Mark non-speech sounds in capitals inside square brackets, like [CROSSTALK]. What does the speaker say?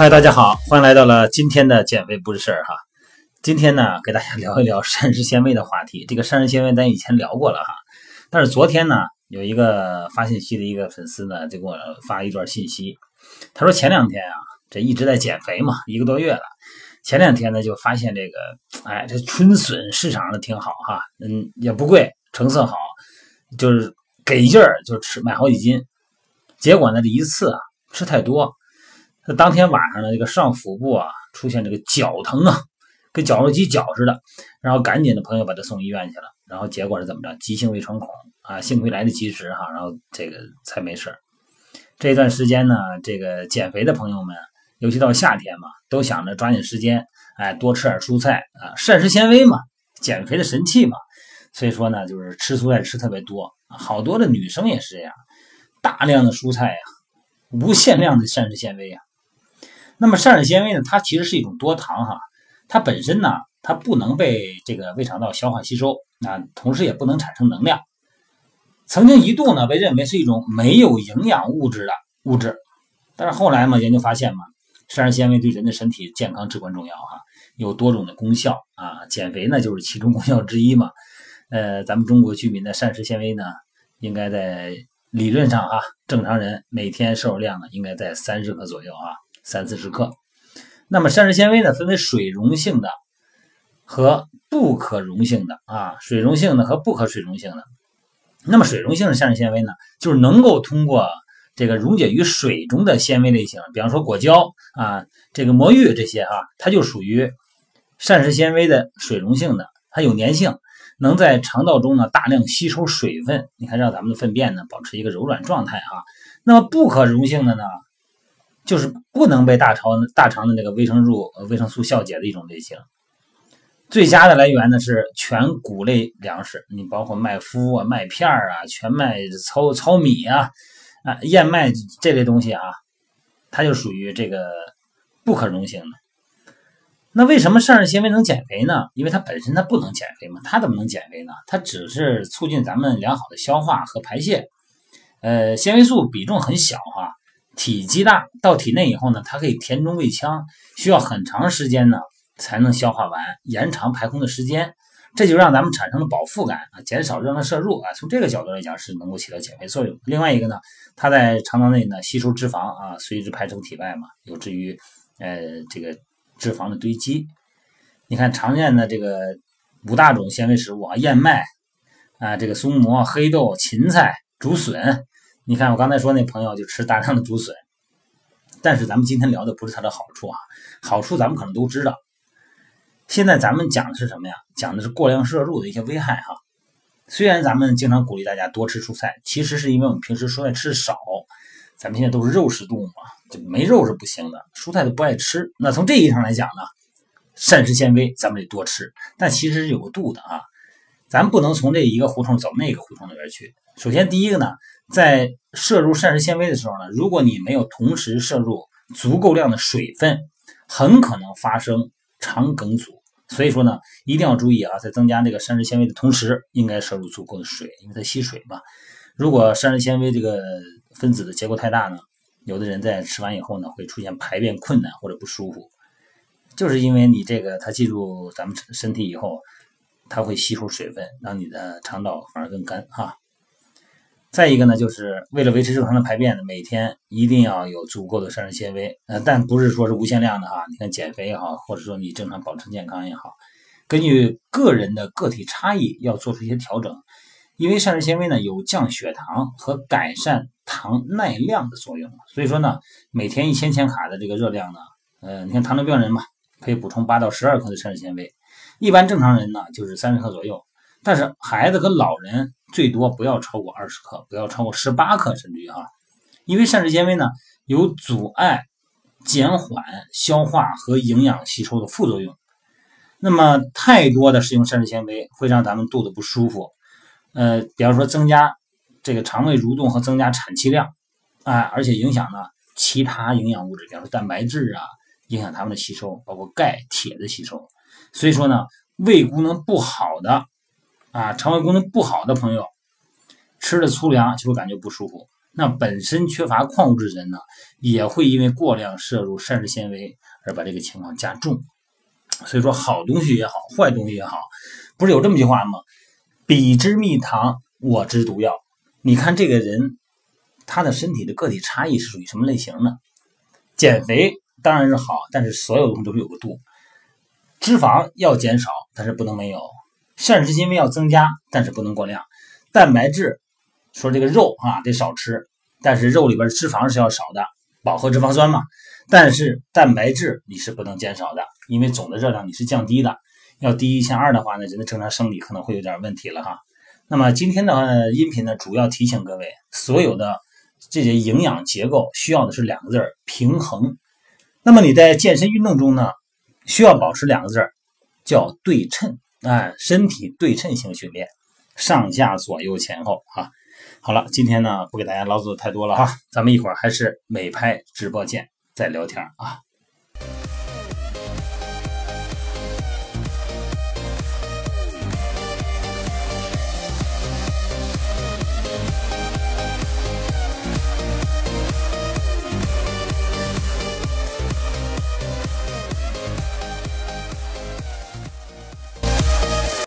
嗨，大家好，欢迎来到了今天的减肥不是事儿哈。今天呢，给大家聊一聊 [LAUGHS] 膳食纤维的话题。这个膳食纤维咱以前聊过了哈，但是昨天呢，有一个发信息的一个粉丝呢，就给我发一段信息，他说前两天啊，这一直在减肥嘛，一个多月了，前两天呢就发现这个，哎，这春笋市场上挺好哈，嗯，也不贵，成色好，就是给劲儿就吃买好几斤，结果呢这一次啊吃太多。那当天晚上呢，这个上腹部啊出现这个绞疼啊，跟绞肉机绞似的，然后赶紧的朋友把他送医院去了，然后结果是怎么着？急性胃穿孔啊，幸亏来得及时哈，然后这个才没事这段时间呢，这个减肥的朋友们，尤其到夏天嘛，都想着抓紧时间，哎，多吃点蔬菜啊，膳食纤维嘛，减肥的神器嘛，所以说呢，就是吃蔬菜吃特别多，好多的女生也是这样，大量的蔬菜呀，无限量的膳食纤维呀。那么膳食纤维呢？它其实是一种多糖哈，它本身呢，它不能被这个胃肠道消化吸收，啊，同时也不能产生能量。曾经一度呢，被认为是一种没有营养物质的物质，但是后来嘛，研究发现嘛，膳食纤维对人的身体健康至关重要哈，有多种的功效啊，减肥呢就是其中功效之一嘛。呃，咱们中国居民的膳食纤维呢，应该在理论上啊，正常人每天摄入量呢，应该在三十克左右啊。三四十克，那么膳食纤维呢，分为水溶性的和不可溶性的啊，水溶性的和不可水溶性的。那么水溶性的膳食纤维呢，就是能够通过这个溶解于水中的纤维类型，比方说果胶啊，这个魔芋这些啊，它就属于膳食纤维的水溶性的，它有粘性，能在肠道中呢大量吸收水分，你看让咱们的粪便呢保持一个柔软状态啊。那么不可溶性的呢？就是不能被大肠大肠的那个维生素维生素消解的一种类型。最佳的来源呢是全谷类粮食，你包括麦麸啊、麦片啊、全麦糙糙米啊、啊燕麦这类东西啊，它就属于这个不可溶性的。那为什么膳食纤维能减肥呢？因为它本身它不能减肥嘛，它怎么能减肥呢？它只是促进咱们良好的消化和排泄。呃，纤维素比重很小哈。体积大到体内以后呢，它可以填充胃腔，需要很长时间呢才能消化完，延长排空的时间，这就让咱们产生了饱腹感啊，减少热量摄入啊。从这个角度来讲是能够起到减肥作用。另外一个呢，它在肠道内呢吸收脂肪啊，随之排成体外嘛，有助于呃这个脂肪的堆积。你看常见的这个五大种纤维食物啊，燕麦啊，这个松蘑、黑豆、芹菜、竹笋。你看，我刚才说那朋友就吃大量的竹笋，但是咱们今天聊的不是它的好处啊，好处咱们可能都知道。现在咱们讲的是什么呀？讲的是过量摄入的一些危害哈。虽然咱们经常鼓励大家多吃蔬菜，其实是因为我们平时蔬菜吃的少，咱们现在都是肉食动物嘛，就没肉是不行的，蔬菜都不爱吃。那从这意义上来讲呢，膳食纤维咱们得多吃，但其实是有个度的啊，咱不能从这一个胡同走那个胡同里边去。首先第一个呢。在摄入膳食纤维的时候呢，如果你没有同时摄入足够量的水分，很可能发生肠梗阻。所以说呢，一定要注意啊，在增加这个膳食纤维的同时，应该摄入足够的水，因为它吸水嘛。如果膳食纤维这个分子的结构太大呢，有的人在吃完以后呢，会出现排便困难或者不舒服，就是因为你这个它进入咱们身体以后，它会吸收水分，让你的肠道反而更干哈。再一个呢，就是为了维持正常的排便呢，每天一定要有足够的膳食纤维，呃，但不是说是无限量的哈。你看减肥也好，或者说你正常保持健康也好，根据个人的个体差异要做出一些调整。因为膳食纤维呢有降血糖和改善糖耐量的作用，所以说呢，每天一千千卡的这个热量呢，呃，你看糖尿病人嘛，可以补充八到十二克的膳食纤维，一般正常人呢就是三十克左右。但是孩子和老人最多不要超过二十克，不要超过十八克，甚至于哈，因为膳食纤维呢有阻碍、减缓消化和营养吸收的副作用。那么太多的食用膳食纤维会让咱们肚子不舒服，呃，比方说增加这个肠胃蠕动和增加产气量，啊，而且影响呢其他营养物质，比方说蛋白质啊，影响它们的吸收，包括钙、铁的吸收。所以说呢，胃功能不好的。啊，肠胃功能不好的朋友吃了粗粮就会感觉不舒服，那本身缺乏矿物质的人呢，也会因为过量摄入膳食纤维而把这个情况加重。所以说，好东西也好，坏东西也好，不是有这么句话吗？彼之蜜糖，我之毒药。你看这个人，他的身体的个体差异是属于什么类型呢？减肥当然是好，但是所有东西都是有个度。脂肪要减少，但是不能没有；膳食纤维要增加，但是不能过量。蛋白质。说这个肉啊得少吃，但是肉里边脂肪是要少的，饱和脂肪酸嘛。但是蛋白质你是不能减少的，因为总的热量你是降低的，要低一千二的话呢，人的正常生理可能会有点问题了哈。那么今天的音频呢，主要提醒各位，所有的这些营养结构需要的是两个字儿平衡。那么你在健身运动中呢，需要保持两个字儿叫对称，哎，身体对称性训练，上下左右前后啊。好了，今天呢不给大家唠叨太多了哈，咱们一会儿还是美拍直播间再聊天啊。